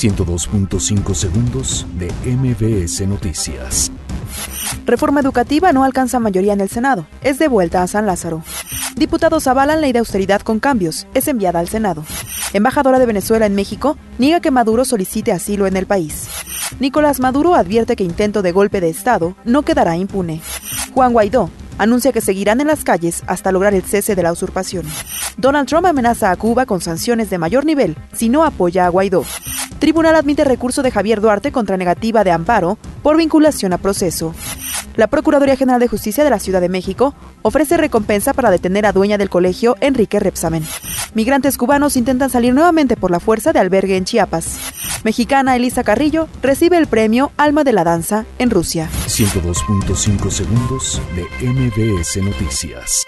102.5 segundos de MBS Noticias. Reforma educativa no alcanza mayoría en el Senado. Es de vuelta a San Lázaro. Diputados avalan ley de austeridad con cambios. Es enviada al Senado. Embajadora de Venezuela en México niega que Maduro solicite asilo en el país. Nicolás Maduro advierte que intento de golpe de Estado no quedará impune. Juan Guaidó anuncia que seguirán en las calles hasta lograr el cese de la usurpación. Donald Trump amenaza a Cuba con sanciones de mayor nivel si no apoya a Guaidó. Tribunal admite recurso de Javier Duarte contra negativa de amparo por vinculación a proceso. La Procuraduría General de Justicia de la Ciudad de México ofrece recompensa para detener a dueña del colegio Enrique Repsamen. Migrantes cubanos intentan salir nuevamente por la fuerza de albergue en Chiapas. Mexicana Elisa Carrillo recibe el premio Alma de la Danza en Rusia. 102.5 segundos de MBS Noticias.